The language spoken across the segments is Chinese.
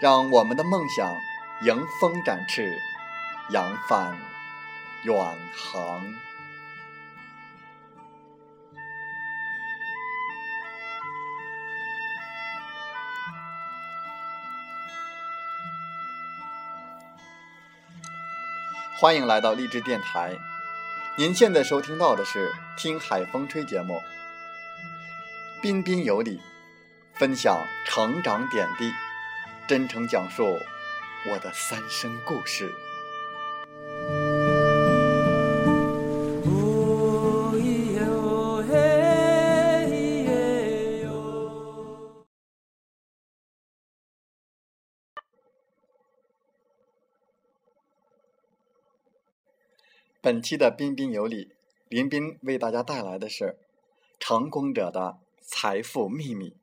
让我们的梦想迎风展翅，扬帆远航。欢迎来到励志电台，您现在收听到的是《听海风吹》节目，彬彬有礼，分享成长点滴。真诚讲述我的三生故事。本期的彬彬有礼，林彬为大家带来的是成功者的财富秘密。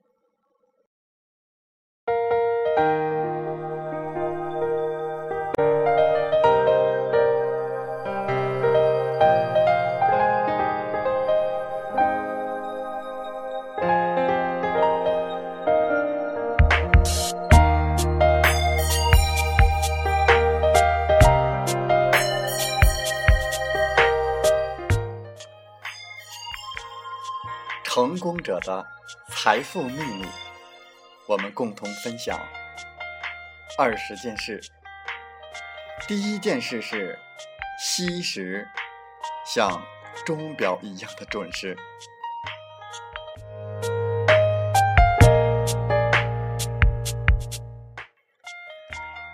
我的财富秘密，我们共同分享二十件事。第一件事是惜时像钟表一样的准时。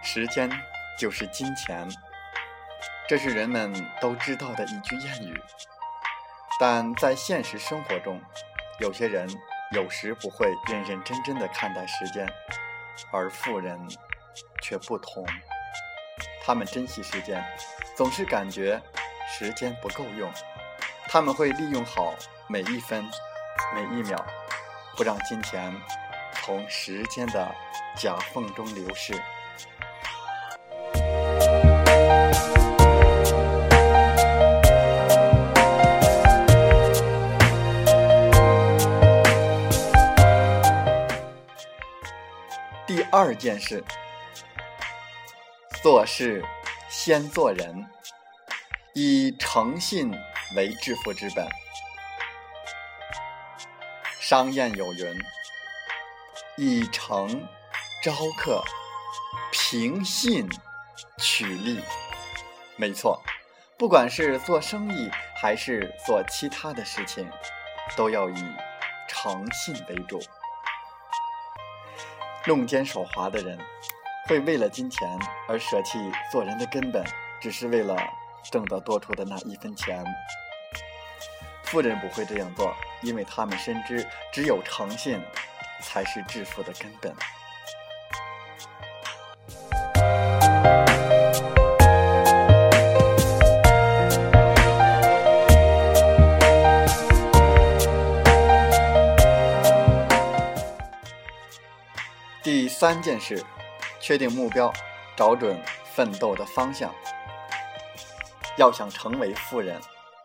时间就是金钱，这是人们都知道的一句谚语，但在现实生活中。有些人有时不会认认真真的看待时间，而富人却不同。他们珍惜时间，总是感觉时间不够用。他们会利用好每一分每一秒，不让金钱从时间的夹缝中流逝。二件事，做事先做人，以诚信为致富之本。商谚有云：“以诚招客，凭信取利。”没错，不管是做生意还是做其他的事情，都要以诚信为主。弄奸耍滑的人，会为了金钱而舍弃做人的根本，只是为了挣得多出的那一分钱。富人不会这样做，因为他们深知，只有诚信才是致富的根本。三件事：确定目标，找准奋斗的方向。要想成为富人，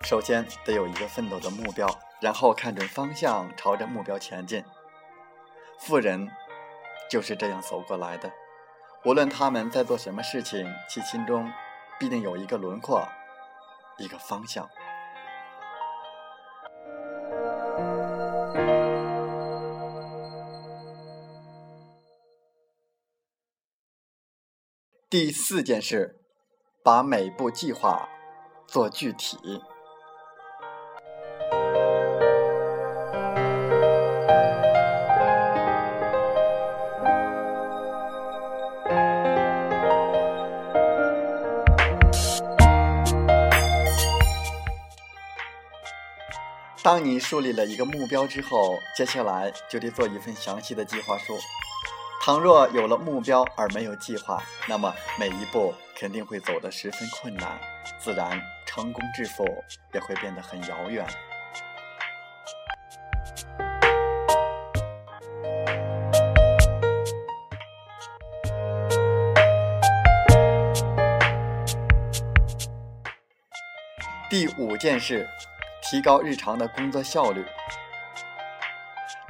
首先得有一个奋斗的目标，然后看准方向，朝着目标前进。富人就是这样走过来的。无论他们在做什么事情，其心中必定有一个轮廓，一个方向。第四件事把每步计划做具体。当你树立了一个目标之后接下来就得做一份详细的计划书。倘若有了目标而没有计划，那么每一步肯定会走得十分困难，自然成功致富也会变得很遥远。第五件事，提高日常的工作效率。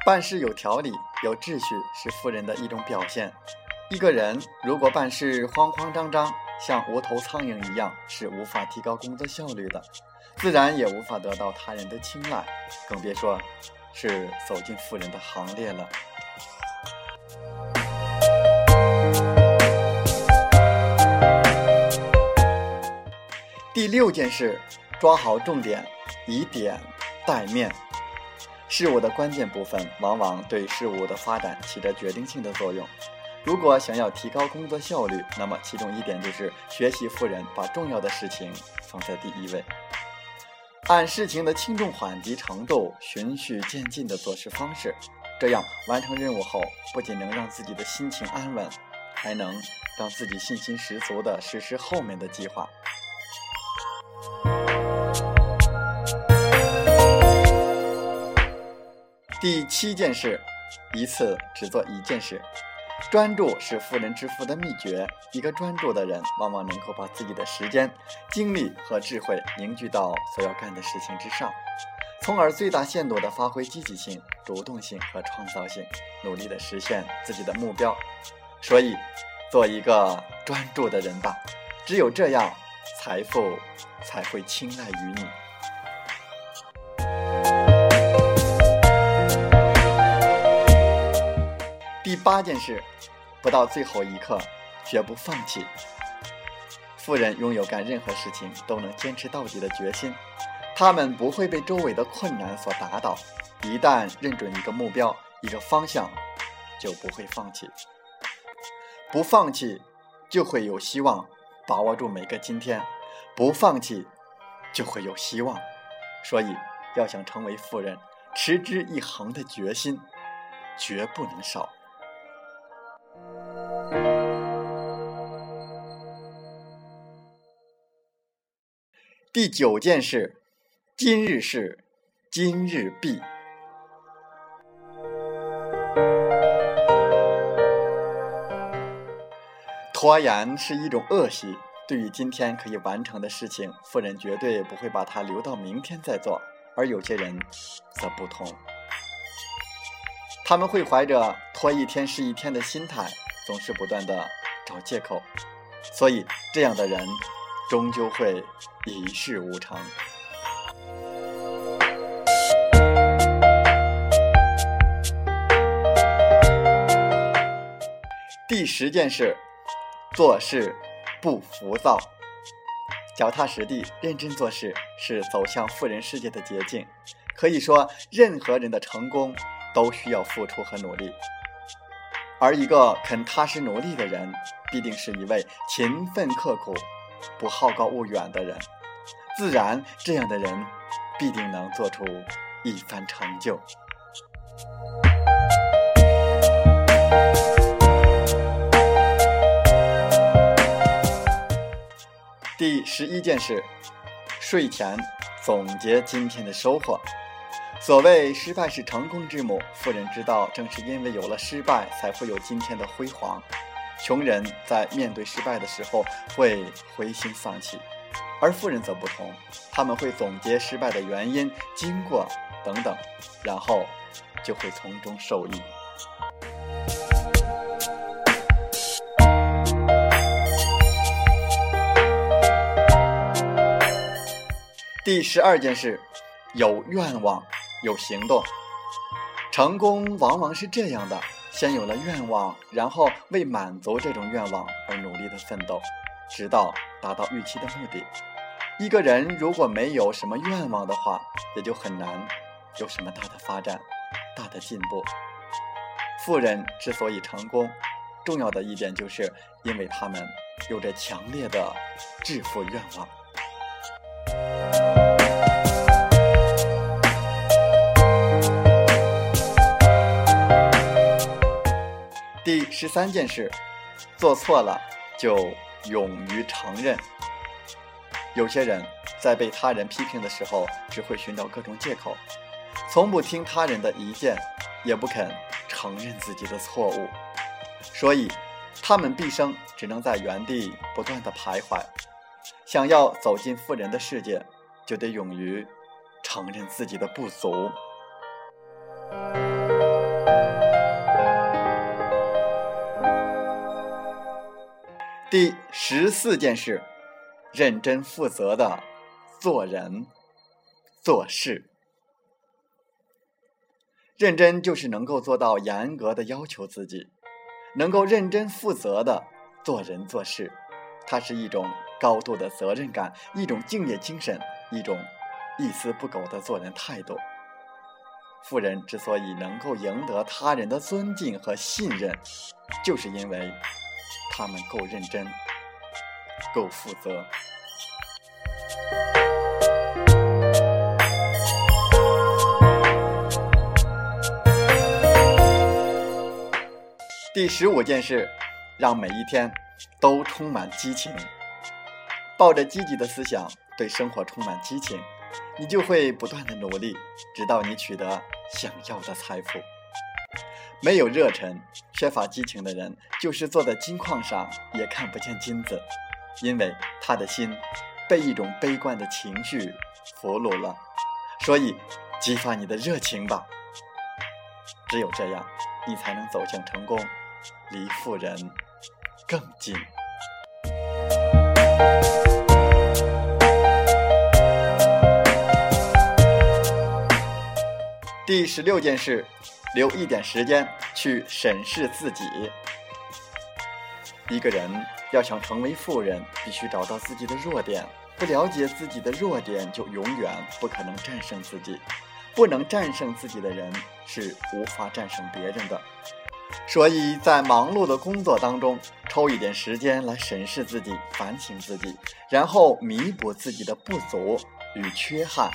办事有条理、有秩序是富人的一种表现。一个人如果办事慌慌张张，像无头苍蝇一样，是无法提高工作效率的，自然也无法得到他人的青睐，更别说是走进富人的行列了。第六件事。抓好重点，以点带面。事物的关键部分往往对事物的发展起着决定性的作用。如果想要提高工作效率，那么其中一点就是学习富人把重要的事情放在第一位，按事情的轻重缓急程度，循序渐进的做事方式。这样完成任务后，不仅能让自己的心情安稳，还能让自己信心十足地实施后面的计划。第七件事，一次只做一件事。专注是富人致富的秘诀。一个专注的人，往往能够把自己的时间、精力和智慧凝聚到所要干的事情之上，从而最大限度地发挥积极性、主动性和创造性，努力地实现自己的目标。所以，做一个专注的人吧。只有这样，财富才会青睐于你。八件事，不到最后一刻，绝不放弃。富人拥有干任何事情都能坚持到底的决心，他们不会被周围的困难所打倒。一旦认准一个目标、一个方向，就不会放弃。不放弃，就会有希望。把握住每个今天，不放弃，就会有希望。所以，要想成为富人，持之以恒的决心绝不能少。第九件事，今日事今日毕。拖延是一种恶习，对于今天可以完成的事情，富人绝对不会把它留到明天再做，而有些人则不同，他们会怀着拖一天是一天的心态，总是不断的找借口，所以这样的人。终究会一事无成。第十件事，做事不浮躁，脚踏实地、认真做事是走向富人世界的捷径。可以说，任何人的成功都需要付出和努力，而一个肯踏实努力的人，必定是一位勤奋刻苦。不好高骛远的人，自然这样的人必定能做出一番成就。第十一件事，睡前总结今天的收获。所谓失败是成功之母，富人知道，正是因为有了失败，才会有今天的辉煌。穷人在面对失败的时候会灰心丧气，而富人则不同，他们会总结失败的原因、经过等等，然后就会从中受益。第十二件事，有愿望，有行动，成功往往是这样的。先有了愿望，然后为满足这种愿望而努力的奋斗，直到达到预期的目的。一个人如果没有什么愿望的话，也就很难有什么大的发展、大的进步。富人之所以成功，重要的一点就是因为他们有着强烈的致富愿望。十三件事，做错了就勇于承认。有些人在被他人批评的时候，只会寻找各种借口，从不听他人的意见，也不肯承认自己的错误，所以他们毕生只能在原地不断的徘徊。想要走进富人的世界，就得勇于承认自己的不足。第十四件事。认真负责的做人做事，认真就是能够做到严格的要求自己，能够认真负责的做人做事，它是一种高度的责任感，一种敬业精神，一种一丝不苟的做人态度。富人之所以能够赢得他人的尊敬和信任，就是因为他们够认真。够负责。第十五件事，让每一天都充满激情。抱着积极的思想，对生活充满激情，你就会不断的努力，直到你取得想要的财富。没有热忱、缺乏激情的人，就是坐在金矿上也看不见金子。因为他的心被一种悲观的情绪俘虏了，所以激发你的热情吧。只有这样，你才能走向成功，离富人更近。第十六件事，留一点时间去审视自己。一个人。要想成为富人，必须找到自己的弱点。不了解自己的弱点，就永远不可能战胜自己。不能战胜自己的人，是无法战胜别人的。所以在忙碌的工作当中，抽一点时间来审视自己、反省自己，然后弥补自己的不足与缺憾。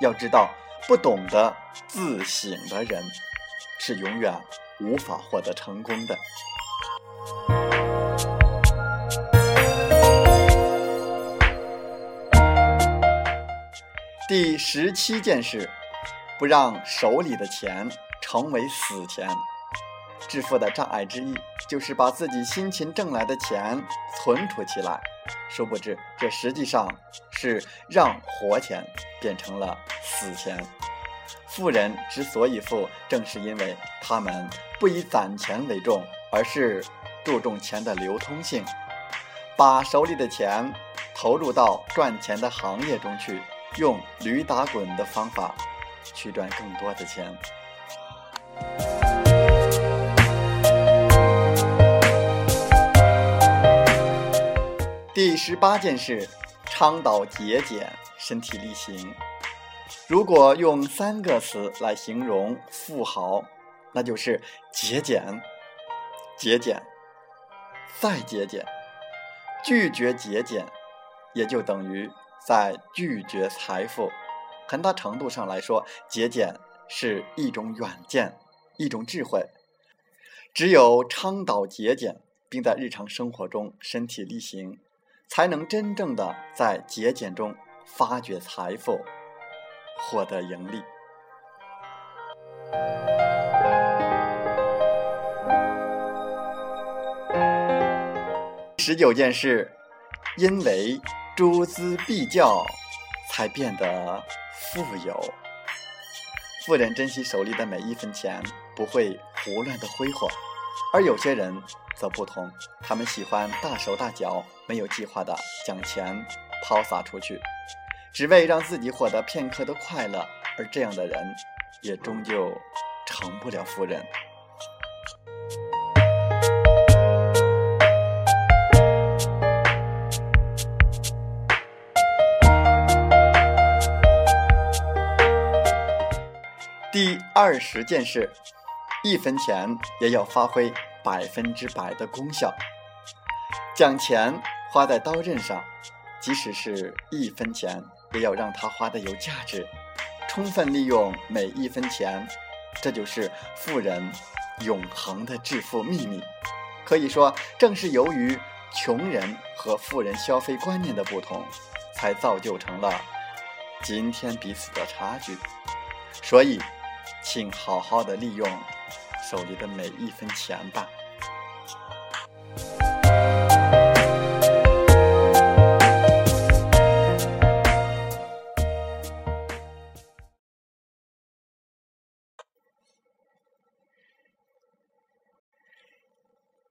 要知道，不懂得自省的人，是永远无法获得成功的。第十七件事，不让手里的钱成为死钱。致富的障碍之一，就是把自己辛勤挣来的钱存储起来。殊不知，这实际上是让活钱变成了死钱。富人之所以富，正是因为他们不以攒钱为重，而是注重钱的流通性，把手里的钱投入到赚钱的行业中去。用驴打滚的方法去赚更多的钱。第十八件事，倡导节俭，身体力行。如果用三个词来形容富豪，那就是节俭、节俭、再节俭。拒绝节俭，也就等于。在拒绝财富，很大程度上来说，节俭是一种远见，一种智慧。只有倡导节俭，并在日常生活中身体力行，才能真正的在节俭中发掘财富，获得盈利。十九件事，因为。诸资必教，才变得富有。富人珍惜手里的每一分钱，不会胡乱的挥霍；而有些人则不同，他们喜欢大手大脚，没有计划的将钱抛洒出去，只为让自己获得片刻的快乐。而这样的人，也终究成不了富人。第二十件事，一分钱也要发挥百分之百的功效。将钱花在刀刃上，即使是一分钱，也要让它花的有价值，充分利用每一分钱。这就是富人永恒的致富秘密。可以说，正是由于穷人和富人消费观念的不同，才造就成了今天彼此的差距。所以，请好好的利用手里的每一分钱吧。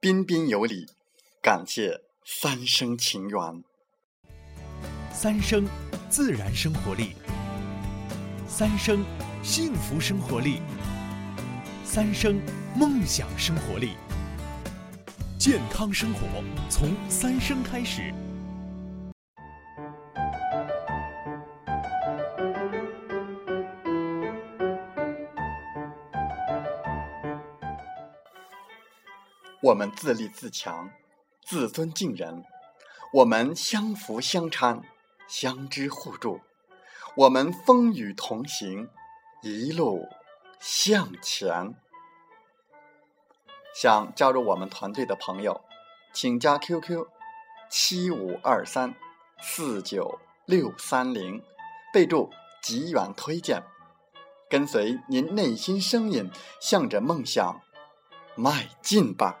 彬彬有礼，感谢三生情缘。三生自然生活力，三生幸福生活力，三生梦想生活力。健康生活从三生开始。我们自立自强，自尊敬人；我们相扶相搀，相知互助；我们风雨同行，一路向前。想加入我们团队的朋友，请加 QQ：七五二三四九六三零，备注“极远推荐”，跟随您内心声音，向着梦想迈进吧。